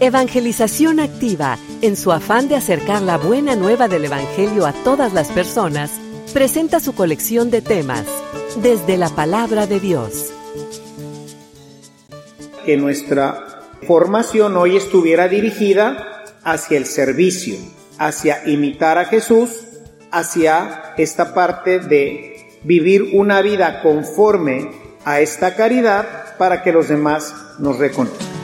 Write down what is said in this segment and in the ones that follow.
Evangelización Activa, en su afán de acercar la buena nueva del Evangelio a todas las personas, presenta su colección de temas, desde la palabra de Dios. Que nuestra formación hoy estuviera dirigida hacia el servicio, hacia imitar a Jesús, hacia esta parte de vivir una vida conforme a esta caridad para que los demás nos reconozcan.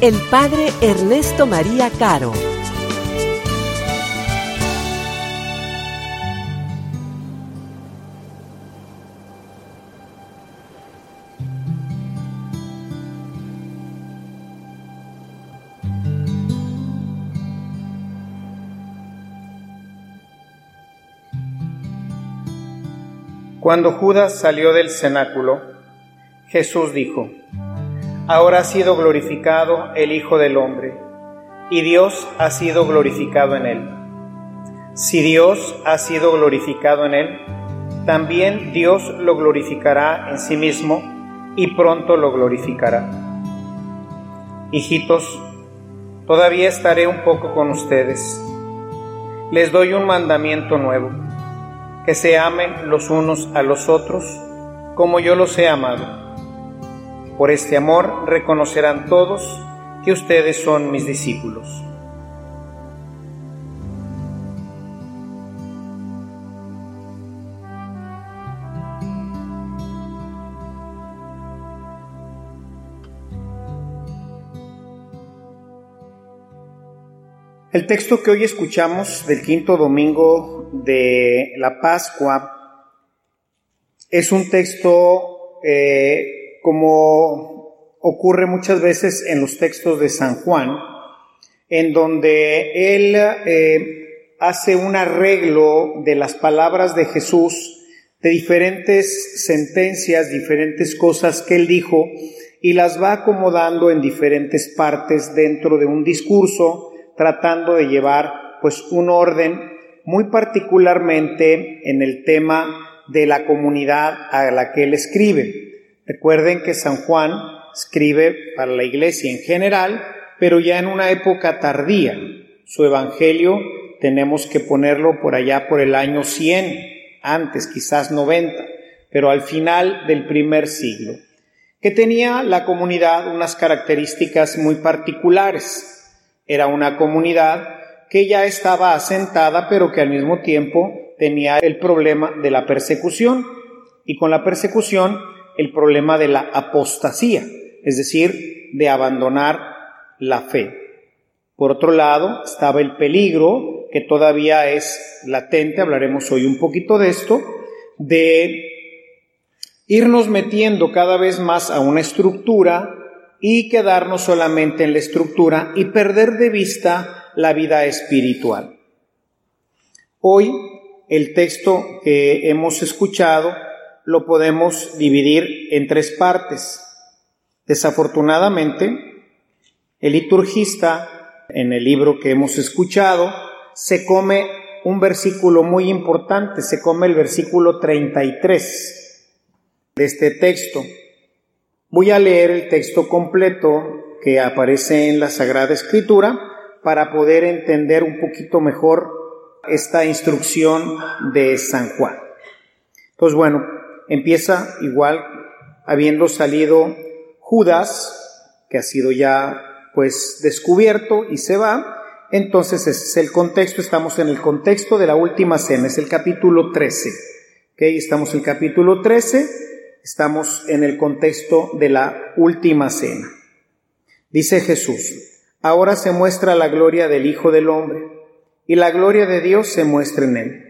el Padre Ernesto María Caro. Cuando Judas salió del cenáculo, Jesús dijo, Ahora ha sido glorificado el Hijo del Hombre, y Dios ha sido glorificado en él. Si Dios ha sido glorificado en él, también Dios lo glorificará en sí mismo y pronto lo glorificará. Hijitos, todavía estaré un poco con ustedes. Les doy un mandamiento nuevo que se amen los unos a los otros como yo los he amado. Por este amor reconocerán todos que ustedes son mis discípulos. El texto que hoy escuchamos del quinto domingo de la Pascua es un texto eh, como ocurre muchas veces en los textos de San Juan, en donde él eh, hace un arreglo de las palabras de Jesús, de diferentes sentencias, diferentes cosas que él dijo, y las va acomodando en diferentes partes dentro de un discurso, tratando de llevar pues un orden muy particularmente en el tema de la comunidad a la que él escribe. Recuerden que San Juan escribe para la iglesia en general, pero ya en una época tardía. Su evangelio tenemos que ponerlo por allá por el año 100, antes quizás 90, pero al final del primer siglo, que tenía la comunidad unas características muy particulares. Era una comunidad que ya estaba asentada, pero que al mismo tiempo tenía el problema de la persecución y con la persecución el problema de la apostasía, es decir, de abandonar la fe. Por otro lado, estaba el peligro, que todavía es latente, hablaremos hoy un poquito de esto, de irnos metiendo cada vez más a una estructura y quedarnos solamente en la estructura y perder de vista la vida espiritual. Hoy el texto que hemos escuchado lo podemos dividir en tres partes. Desafortunadamente, el liturgista en el libro que hemos escuchado se come un versículo muy importante, se come el versículo 33 de este texto. Voy a leer el texto completo que aparece en la Sagrada Escritura para poder entender un poquito mejor esta instrucción de San Juan. Pues bueno, empieza igual habiendo salido Judas, que ha sido ya pues descubierto y se va. Entonces ese es el contexto, estamos en el contexto de la última cena, es el capítulo 13. ¿ok? Estamos en el capítulo 13 Estamos en el contexto de la última cena. Dice Jesús, ahora se muestra la gloria del Hijo del Hombre, y la gloria de Dios se muestra en él.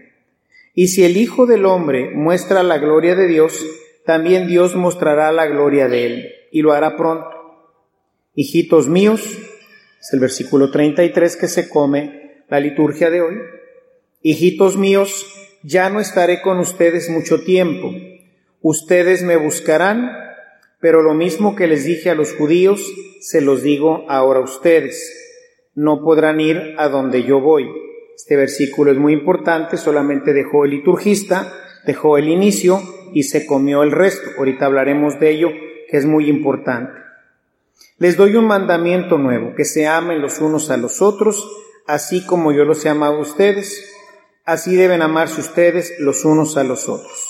Y si el Hijo del Hombre muestra la gloria de Dios, también Dios mostrará la gloria de él y lo hará pronto. Hijitos míos, es el versículo 33 que se come la liturgia de hoy. Hijitos míos, ya no estaré con ustedes mucho tiempo. Ustedes me buscarán, pero lo mismo que les dije a los judíos, se los digo ahora a ustedes. No podrán ir a donde yo voy. Este versículo es muy importante, solamente dejó el liturgista, dejó el inicio y se comió el resto. Ahorita hablaremos de ello, que es muy importante. Les doy un mandamiento nuevo, que se amen los unos a los otros, así como yo los he amado a ustedes, así deben amarse ustedes los unos a los otros.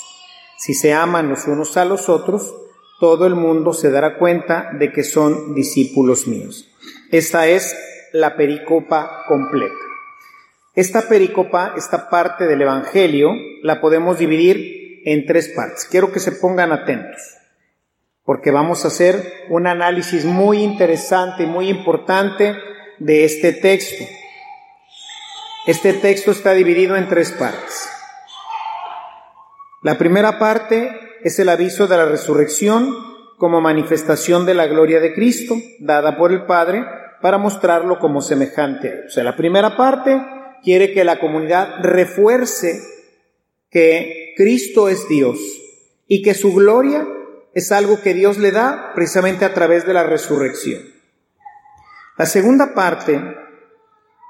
Si se aman los unos a los otros, todo el mundo se dará cuenta de que son discípulos míos. Esta es la pericopa completa. Esta pericopa, esta parte del Evangelio, la podemos dividir en tres partes. Quiero que se pongan atentos, porque vamos a hacer un análisis muy interesante y muy importante de este texto. Este texto está dividido en tres partes. La primera parte es el aviso de la resurrección como manifestación de la gloria de Cristo, dada por el Padre, para mostrarlo como semejante a él. O sea, la primera parte quiere que la comunidad refuerce que Cristo es Dios y que su gloria es algo que Dios le da precisamente a través de la resurrección. La segunda parte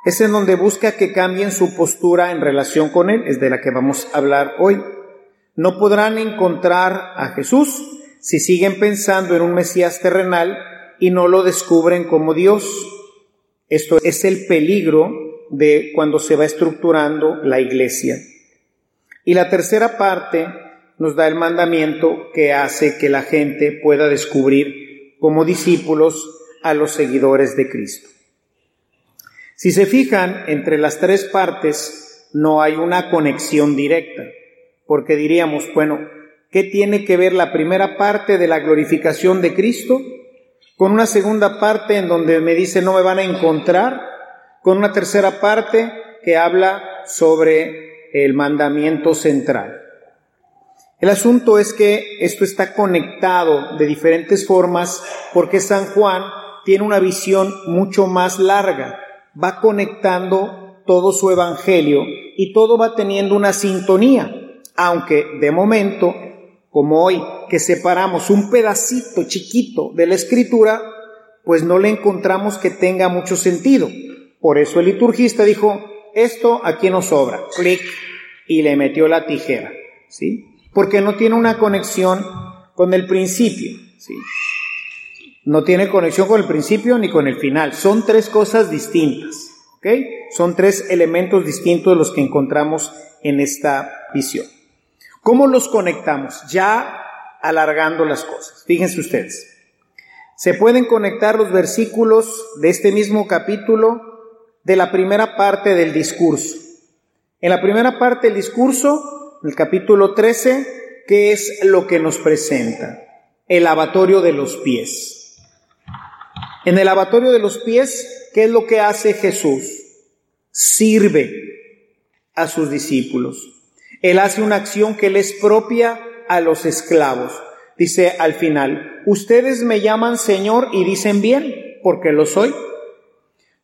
es en donde busca que cambien su postura en relación con Él, es de la que vamos a hablar hoy. No podrán encontrar a Jesús si siguen pensando en un Mesías terrenal y no lo descubren como Dios. Esto es el peligro de cuando se va estructurando la iglesia. Y la tercera parte nos da el mandamiento que hace que la gente pueda descubrir como discípulos a los seguidores de Cristo. Si se fijan, entre las tres partes no hay una conexión directa, porque diríamos, bueno, ¿qué tiene que ver la primera parte de la glorificación de Cristo con una segunda parte en donde me dice no me van a encontrar, con una tercera parte que habla sobre el mandamiento central? El asunto es que esto está conectado de diferentes formas porque San Juan tiene una visión mucho más larga va conectando todo su evangelio y todo va teniendo una sintonía, aunque de momento, como hoy, que separamos un pedacito chiquito de la escritura, pues no le encontramos que tenga mucho sentido. Por eso el liturgista dijo, esto aquí no sobra, clic, y le metió la tijera, ¿sí? Porque no tiene una conexión con el principio, ¿sí? No tiene conexión con el principio ni con el final. Son tres cosas distintas. ¿ok? Son tres elementos distintos los que encontramos en esta visión. ¿Cómo los conectamos? Ya alargando las cosas. Fíjense ustedes. Se pueden conectar los versículos de este mismo capítulo de la primera parte del discurso. En la primera parte del discurso, el capítulo 13, ¿qué es lo que nos presenta? El lavatorio de los pies. En el lavatorio de los pies, ¿qué es lo que hace Jesús? Sirve a sus discípulos. Él hace una acción que le es propia a los esclavos. Dice al final, ustedes me llaman Señor y dicen bien, porque lo soy.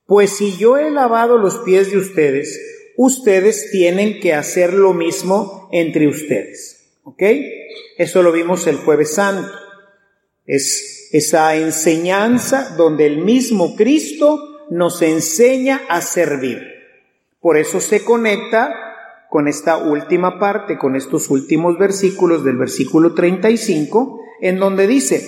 Pues si yo he lavado los pies de ustedes, ustedes tienen que hacer lo mismo entre ustedes. ¿Ok? Eso lo vimos el jueves santo. Es esa enseñanza donde el mismo Cristo nos enseña a servir. Por eso se conecta con esta última parte, con estos últimos versículos del versículo 35, en donde dice,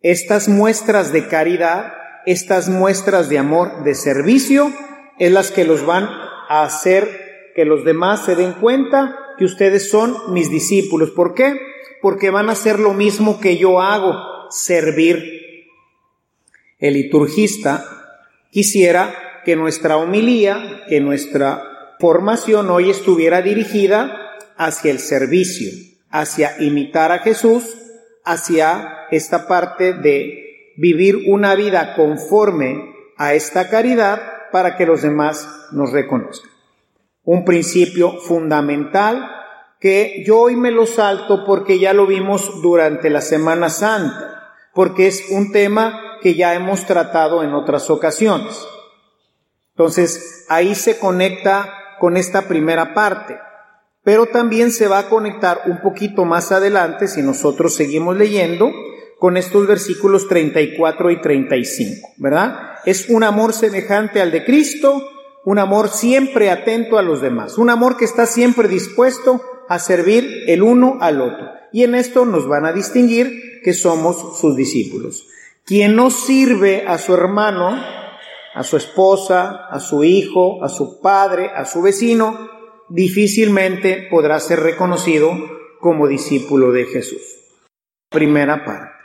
estas muestras de caridad, estas muestras de amor, de servicio, es las que los van a hacer que los demás se den cuenta que ustedes son mis discípulos. ¿Por qué? Porque van a hacer lo mismo que yo hago servir. El liturgista quisiera que nuestra homilía, que nuestra formación hoy estuviera dirigida hacia el servicio, hacia imitar a Jesús, hacia esta parte de vivir una vida conforme a esta caridad para que los demás nos reconozcan. Un principio fundamental que yo hoy me lo salto porque ya lo vimos durante la Semana Santa, porque es un tema que ya hemos tratado en otras ocasiones. Entonces, ahí se conecta con esta primera parte, pero también se va a conectar un poquito más adelante, si nosotros seguimos leyendo, con estos versículos 34 y 35, ¿verdad? Es un amor semejante al de Cristo, un amor siempre atento a los demás, un amor que está siempre dispuesto a servir el uno al otro. Y en esto nos van a distinguir que somos sus discípulos. Quien no sirve a su hermano, a su esposa, a su hijo, a su padre, a su vecino, difícilmente podrá ser reconocido como discípulo de Jesús. Primera parte.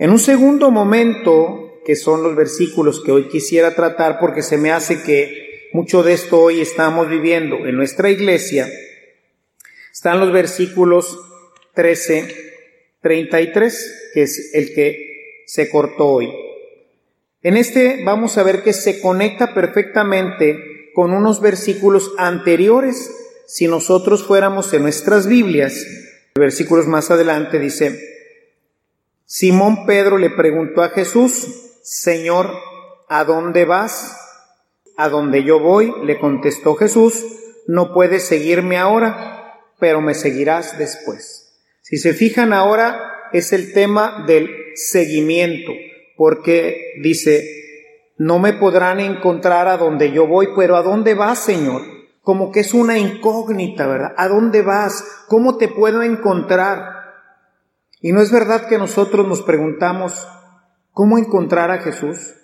En un segundo momento, que son los versículos que hoy quisiera tratar porque se me hace que mucho de esto hoy estamos viviendo en nuestra iglesia, están los versículos 13, 33, que es el que se cortó hoy. En este vamos a ver que se conecta perfectamente con unos versículos anteriores si nosotros fuéramos en nuestras Biblias. Versículos más adelante dice, Simón Pedro le preguntó a Jesús, Señor, ¿a dónde vas? A donde yo voy, le contestó Jesús, no puedes seguirme ahora, pero me seguirás después. Si se fijan ahora, es el tema del seguimiento, porque dice, no me podrán encontrar a donde yo voy, pero ¿a dónde vas, Señor? Como que es una incógnita, ¿verdad? ¿A dónde vas? ¿Cómo te puedo encontrar? Y no es verdad que nosotros nos preguntamos cómo encontrar a Jesús.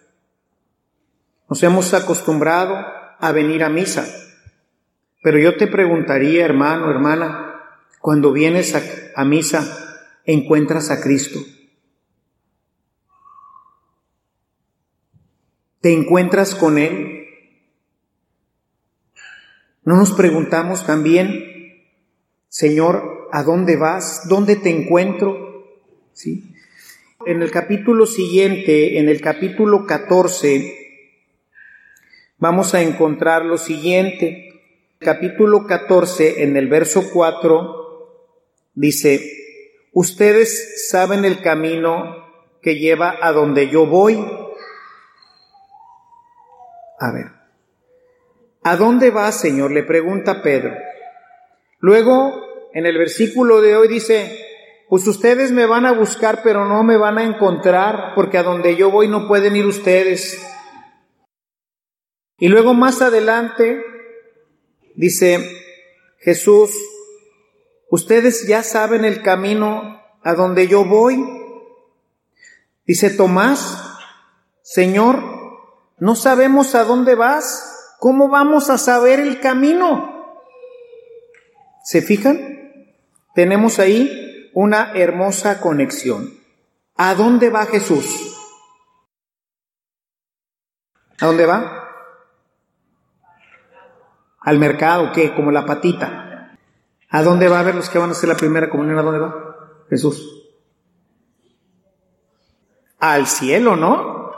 Nos hemos acostumbrado a venir a misa. Pero yo te preguntaría, hermano, hermana, cuando vienes a, misa, ¿encuentras a Cristo? ¿Te encuentras con Él? ¿No nos preguntamos también, Señor, ¿a dónde vas? ¿Dónde te encuentro? ¿Sí? En el capítulo siguiente, en el capítulo 14, vamos a encontrar lo siguiente. Capítulo 14, en el verso 4, dice, ustedes saben el camino que lleva a donde yo voy. A ver, ¿a dónde va, Señor? Le pregunta Pedro. Luego, en el versículo de hoy dice, pues ustedes me van a buscar, pero no me van a encontrar, porque a donde yo voy no pueden ir ustedes. Y luego más adelante dice Jesús, ustedes ya saben el camino a donde yo voy. Dice Tomás, Señor, no sabemos a dónde vas, ¿cómo vamos a saber el camino? ¿Se fijan? Tenemos ahí una hermosa conexión. ¿A dónde va Jesús? ¿A dónde va? Al mercado, ¿qué? Como la patita. ¿A dónde va a ver los que van a hacer la primera comunión? ¿A dónde va? Jesús. Al cielo, ¿no?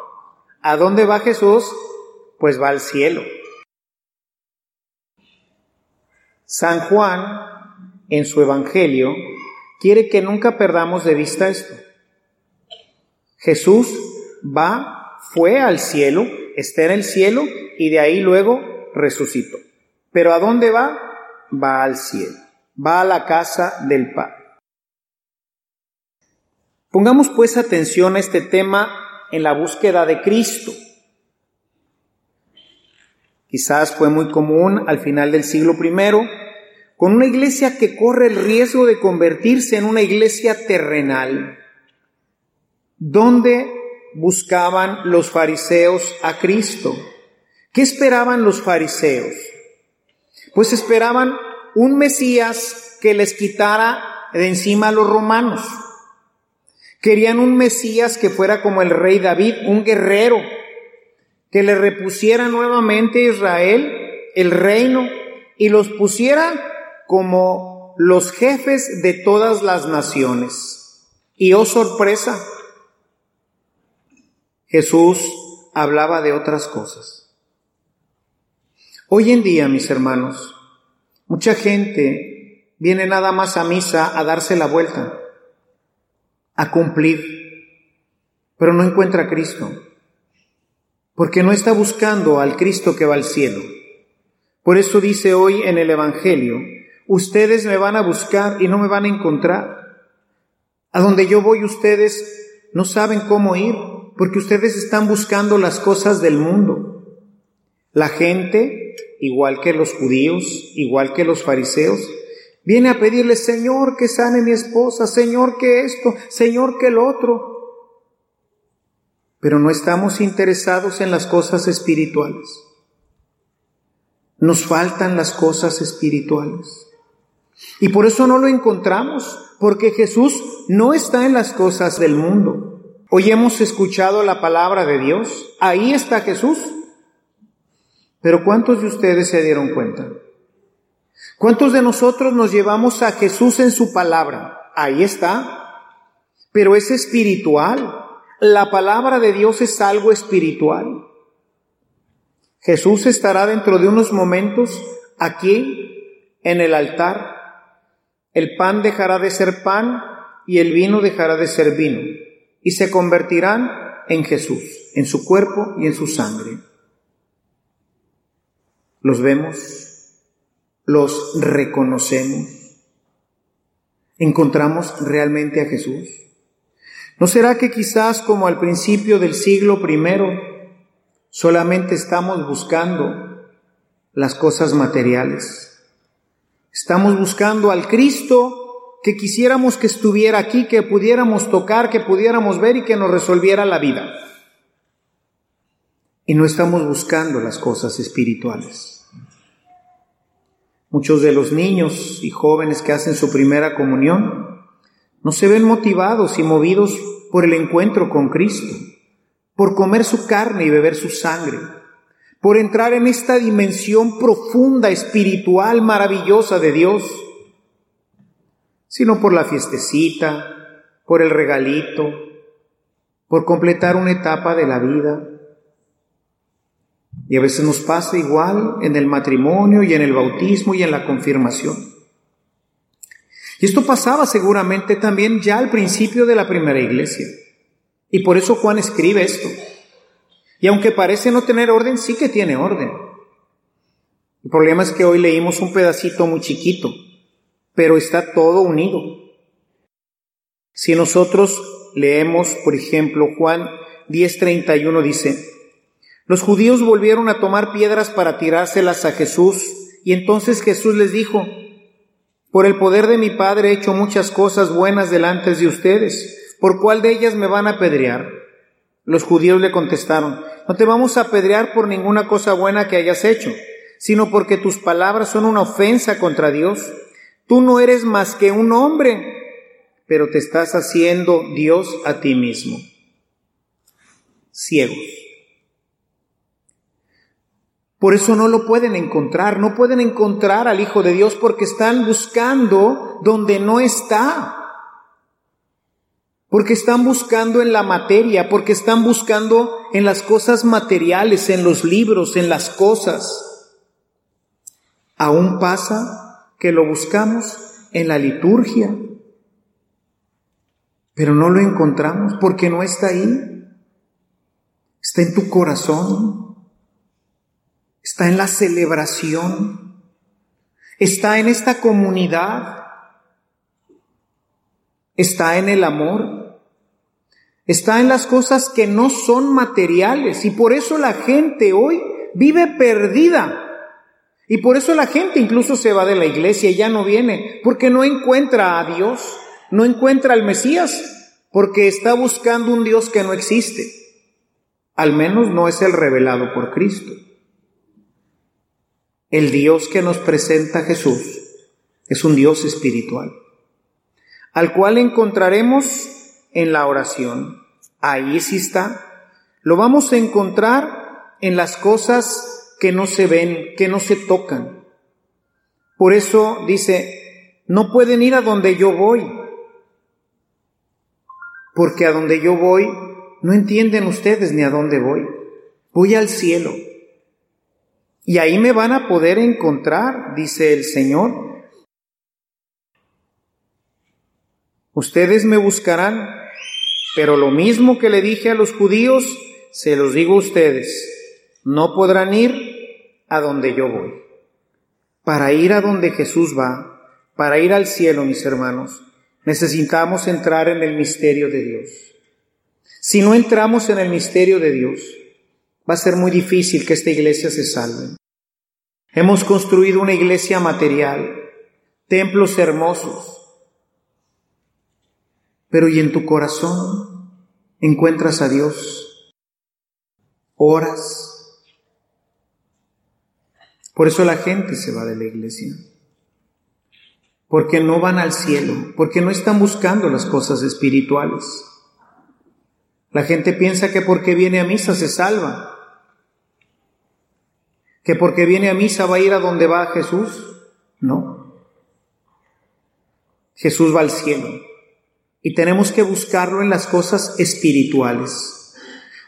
¿A dónde va Jesús? Pues va al cielo. San Juan, en su Evangelio, quiere que nunca perdamos de vista esto. Jesús va, fue al cielo, está en el cielo y de ahí luego resucitó. Pero ¿a dónde va? Va al cielo, va a la casa del Padre. Pongamos pues atención a este tema en la búsqueda de Cristo. Quizás fue muy común al final del siglo I con una iglesia que corre el riesgo de convertirse en una iglesia terrenal, donde buscaban los fariseos a Cristo. ¿Qué esperaban los fariseos? Pues esperaban un Mesías que les quitara de encima a los romanos. Querían un Mesías que fuera como el rey David, un guerrero, que le repusiera nuevamente a Israel el reino y los pusiera como los jefes de todas las naciones. Y oh sorpresa, Jesús hablaba de otras cosas. Hoy en día, mis hermanos, Mucha gente viene nada más a misa a darse la vuelta, a cumplir, pero no encuentra a Cristo, porque no está buscando al Cristo que va al cielo. Por eso dice hoy en el Evangelio, ustedes me van a buscar y no me van a encontrar. A donde yo voy ustedes no saben cómo ir, porque ustedes están buscando las cosas del mundo. La gente, igual que los judíos, igual que los fariseos, viene a pedirle, Señor, que sane mi esposa, Señor, que esto, Señor, que el otro. Pero no estamos interesados en las cosas espirituales. Nos faltan las cosas espirituales. Y por eso no lo encontramos, porque Jesús no está en las cosas del mundo. Hoy hemos escuchado la palabra de Dios, ahí está Jesús. Pero ¿cuántos de ustedes se dieron cuenta? ¿Cuántos de nosotros nos llevamos a Jesús en su palabra? Ahí está. Pero es espiritual. La palabra de Dios es algo espiritual. Jesús estará dentro de unos momentos aquí en el altar el pan dejará de ser pan y el vino dejará de ser vino, y se convertirán en Jesús, en su cuerpo y en su sangre. Los vemos, los reconocemos, encontramos realmente a Jesús. ¿No será que quizás como al principio del siglo I solamente estamos buscando las cosas materiales? Estamos buscando al Cristo que quisiéramos que estuviera aquí, que pudiéramos tocar, que pudiéramos ver y que nos resolviera la vida. Y no estamos buscando las cosas espirituales. Muchos de los niños y jóvenes que hacen su primera comunión no se ven motivados y movidos por el encuentro con Cristo, por comer su carne y beber su sangre por entrar en esta dimensión profunda, espiritual, maravillosa de Dios, sino por la fiestecita, por el regalito, por completar una etapa de la vida. Y a veces nos pasa igual en el matrimonio y en el bautismo y en la confirmación. Y esto pasaba seguramente también ya al principio de la primera iglesia. Y por eso Juan escribe esto. Y aunque parece no tener orden, sí que tiene orden. El problema es que hoy leímos un pedacito muy chiquito, pero está todo unido. Si nosotros leemos, por ejemplo, Juan 10:31 dice, los judíos volvieron a tomar piedras para tirárselas a Jesús, y entonces Jesús les dijo, por el poder de mi Padre he hecho muchas cosas buenas delante de ustedes, ¿por cuál de ellas me van a apedrear? Los judíos le contestaron, no te vamos a apedrear por ninguna cosa buena que hayas hecho, sino porque tus palabras son una ofensa contra Dios. Tú no eres más que un hombre, pero te estás haciendo Dios a ti mismo. Ciegos. Por eso no lo pueden encontrar, no pueden encontrar al Hijo de Dios porque están buscando donde no está porque están buscando en la materia, porque están buscando en las cosas materiales, en los libros, en las cosas. Aún pasa que lo buscamos en la liturgia, pero no lo encontramos porque no está ahí. Está en tu corazón, está en la celebración, está en esta comunidad, está en el amor está en las cosas que no son materiales y por eso la gente hoy vive perdida. Y por eso la gente incluso se va de la iglesia y ya no viene, porque no encuentra a Dios, no encuentra al Mesías, porque está buscando un Dios que no existe. Al menos no es el revelado por Cristo. El Dios que nos presenta Jesús es un Dios espiritual, al cual encontraremos en la oración. Ahí sí está. Lo vamos a encontrar en las cosas que no se ven, que no se tocan. Por eso dice, no pueden ir a donde yo voy, porque a donde yo voy no entienden ustedes ni a dónde voy. Voy al cielo. Y ahí me van a poder encontrar, dice el Señor. Ustedes me buscarán, pero lo mismo que le dije a los judíos, se los digo a ustedes, no podrán ir a donde yo voy. Para ir a donde Jesús va, para ir al cielo, mis hermanos, necesitamos entrar en el misterio de Dios. Si no entramos en el misterio de Dios, va a ser muy difícil que esta iglesia se salve. Hemos construido una iglesia material, templos hermosos, pero ¿y en tu corazón encuentras a Dios? ¿Oras? Por eso la gente se va de la iglesia. Porque no van al cielo, porque no están buscando las cosas espirituales. La gente piensa que porque viene a misa se salva, que porque viene a misa va a ir a donde va Jesús. No. Jesús va al cielo y tenemos que buscarlo en las cosas espirituales.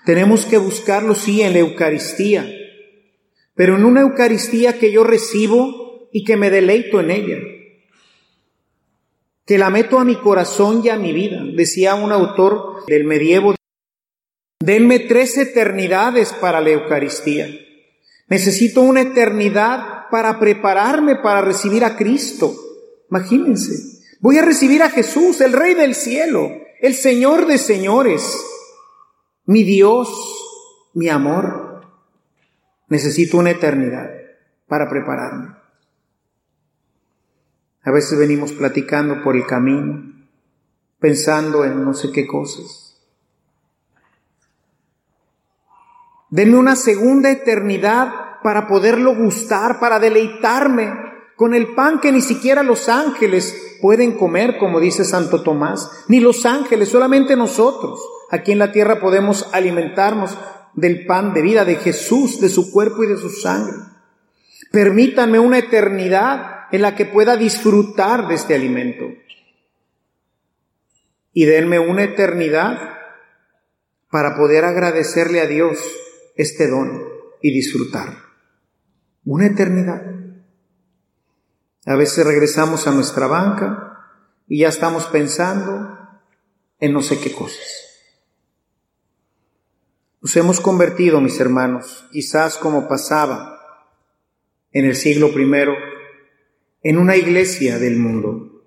Tenemos que buscarlo, sí, en la Eucaristía, pero en una Eucaristía que yo recibo y que me deleito en ella, que la meto a mi corazón y a mi vida. Decía un autor del medievo, denme tres eternidades para la Eucaristía. Necesito una eternidad para prepararme para recibir a Cristo. Imagínense. Voy a recibir a Jesús, el Rey del cielo, el Señor de señores, mi Dios, mi amor. Necesito una eternidad para prepararme. A veces venimos platicando por el camino, pensando en no sé qué cosas. Denme una segunda eternidad para poderlo gustar, para deleitarme con el pan que ni siquiera los ángeles pueden comer, como dice Santo Tomás, ni los ángeles, solamente nosotros. Aquí en la tierra podemos alimentarnos del pan de vida de Jesús, de su cuerpo y de su sangre. Permítanme una eternidad en la que pueda disfrutar de este alimento. Y denme una eternidad para poder agradecerle a Dios este don y disfrutar. Una eternidad. A veces regresamos a nuestra banca y ya estamos pensando en no sé qué cosas. Nos hemos convertido, mis hermanos, quizás como pasaba en el siglo I, en una iglesia del mundo.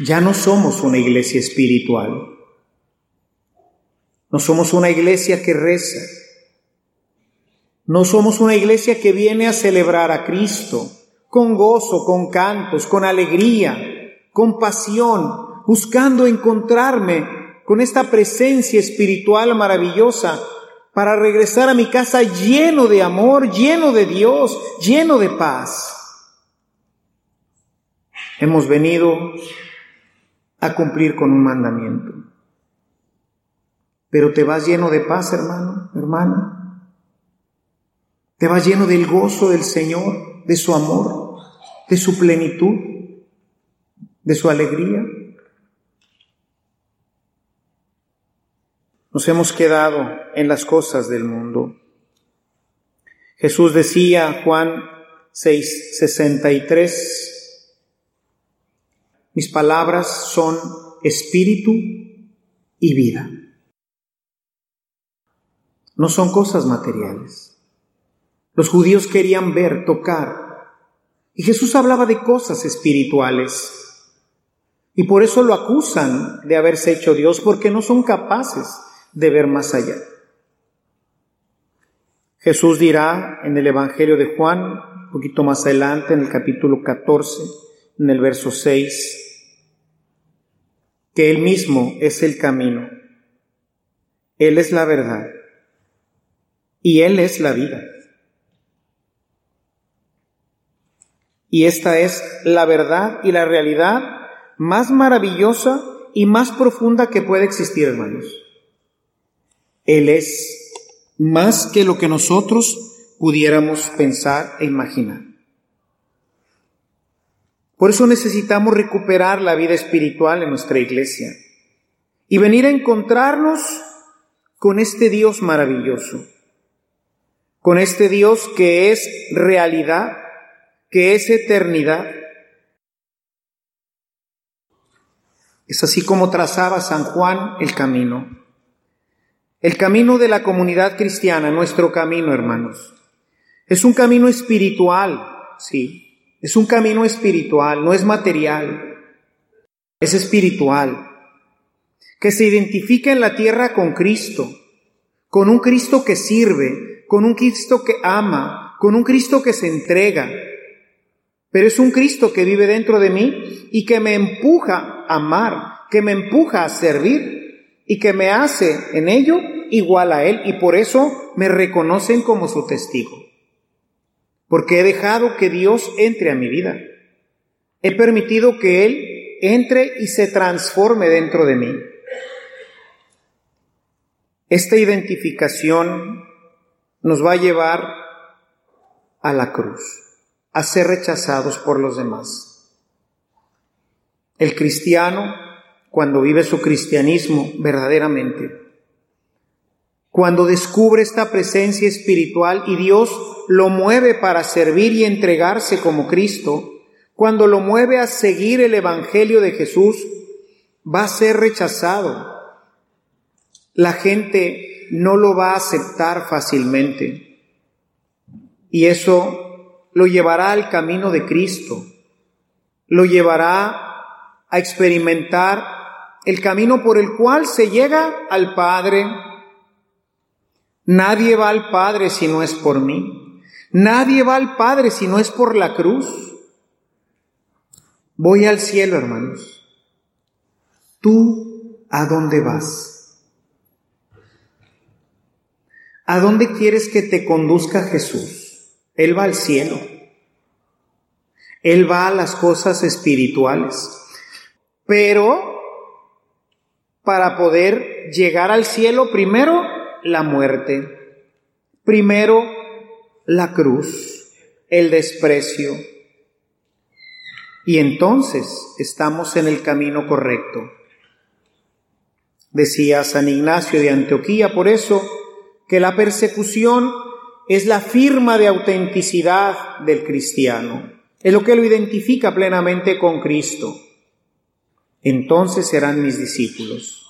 Ya no somos una iglesia espiritual. No somos una iglesia que reza. No somos una iglesia que viene a celebrar a Cristo con gozo, con cantos, con alegría, con pasión, buscando encontrarme con esta presencia espiritual maravillosa para regresar a mi casa lleno de amor, lleno de Dios, lleno de paz. Hemos venido a cumplir con un mandamiento. Pero te vas lleno de paz, hermano, hermana. Te vas lleno del gozo del Señor, de su amor de su plenitud, de su alegría. Nos hemos quedado en las cosas del mundo. Jesús decía, Juan 6, 63, mis palabras son espíritu y vida. No son cosas materiales. Los judíos querían ver, tocar, y Jesús hablaba de cosas espirituales. Y por eso lo acusan de haberse hecho Dios, porque no son capaces de ver más allá. Jesús dirá en el Evangelio de Juan, un poquito más adelante, en el capítulo 14, en el verso 6, que Él mismo es el camino, Él es la verdad y Él es la vida. Y esta es la verdad y la realidad más maravillosa y más profunda que puede existir, hermanos. Él es más que lo que nosotros pudiéramos pensar e imaginar. Por eso necesitamos recuperar la vida espiritual en nuestra iglesia y venir a encontrarnos con este Dios maravilloso, con este Dios que es realidad, que es eternidad. Es así como trazaba San Juan el camino. El camino de la comunidad cristiana, nuestro camino, hermanos. Es un camino espiritual, sí. Es un camino espiritual, no es material. Es espiritual. Que se identifica en la tierra con Cristo, con un Cristo que sirve, con un Cristo que ama, con un Cristo que se entrega. Pero es un Cristo que vive dentro de mí y que me empuja a amar, que me empuja a servir y que me hace en ello igual a Él y por eso me reconocen como su testigo. Porque he dejado que Dios entre a mi vida. He permitido que Él entre y se transforme dentro de mí. Esta identificación nos va a llevar a la cruz, a ser rechazados por los demás. El cristiano, cuando vive su cristianismo verdaderamente, cuando descubre esta presencia espiritual y Dios lo mueve para servir y entregarse como Cristo, cuando lo mueve a seguir el Evangelio de Jesús, va a ser rechazado. La gente no lo va a aceptar fácilmente. Y eso lo llevará al camino de Cristo. Lo llevará a experimentar el camino por el cual se llega al Padre, Nadie va al Padre si no es por mí. Nadie va al Padre si no es por la cruz. Voy al cielo, hermanos. ¿Tú a dónde vas? ¿A dónde quieres que te conduzca Jesús? Él va al cielo. Él va a las cosas espirituales. Pero para poder llegar al cielo, primero la muerte. Primero, la cruz, el desprecio. Y entonces estamos en el camino correcto. Decía San Ignacio de Antioquía, por eso, que la persecución es la firma de autenticidad del cristiano. Es lo que lo identifica plenamente con Cristo. Entonces serán mis discípulos.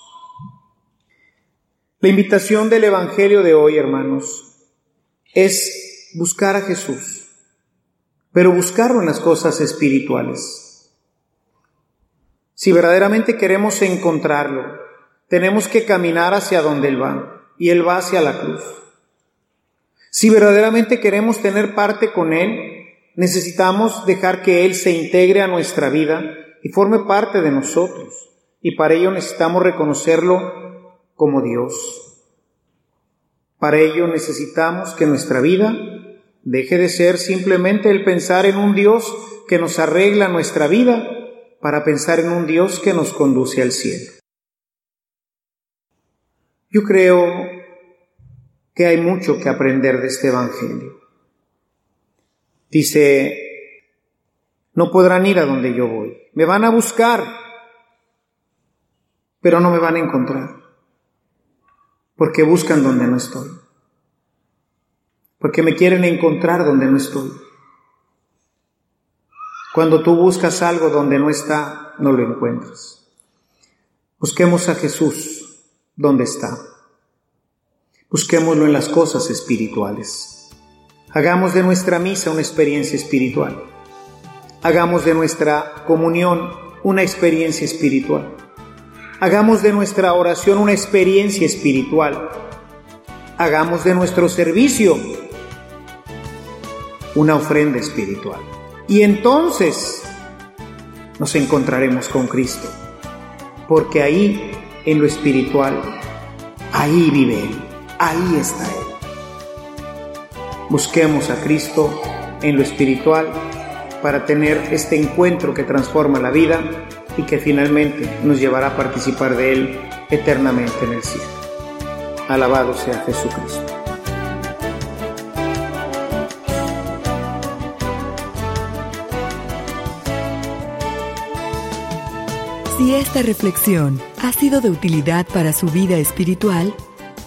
La invitación del Evangelio de hoy, hermanos, es buscar a Jesús, pero buscarlo en las cosas espirituales. Si verdaderamente queremos encontrarlo, tenemos que caminar hacia donde Él va, y Él va hacia la cruz. Si verdaderamente queremos tener parte con Él, necesitamos dejar que Él se integre a nuestra vida y forme parte de nosotros. Y para ello necesitamos reconocerlo como Dios. Para ello necesitamos que nuestra vida deje de ser simplemente el pensar en un Dios que nos arregla nuestra vida para pensar en un Dios que nos conduce al cielo. Yo creo que hay mucho que aprender de este Evangelio. Dice, no podrán ir a donde yo voy, me van a buscar, pero no me van a encontrar porque buscan donde no estoy, porque me quieren encontrar donde no estoy. Cuando tú buscas algo donde no está, no lo encuentras. Busquemos a Jesús donde está. Busquémoslo en las cosas espirituales. Hagamos de nuestra misa una experiencia espiritual. Hagamos de nuestra comunión una experiencia espiritual. Hagamos de nuestra oración una experiencia espiritual. Hagamos de nuestro servicio una ofrenda espiritual. Y entonces nos encontraremos con Cristo. Porque ahí, en lo espiritual, ahí vive Él, ahí está Él. Busquemos a Cristo en lo espiritual para tener este encuentro que transforma la vida y que finalmente nos llevará a participar de Él eternamente en el cielo. Alabado sea Jesucristo. Si esta reflexión ha sido de utilidad para su vida espiritual,